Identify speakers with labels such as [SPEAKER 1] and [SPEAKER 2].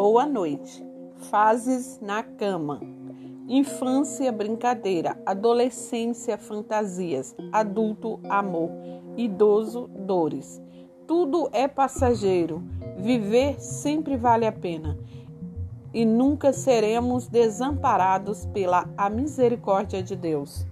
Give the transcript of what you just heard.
[SPEAKER 1] Boa noite. Fases na cama. Infância, brincadeira. Adolescência, fantasias. Adulto, amor. Idoso, dores. Tudo é passageiro. Viver sempre vale a pena. E nunca seremos desamparados pela a misericórdia de Deus.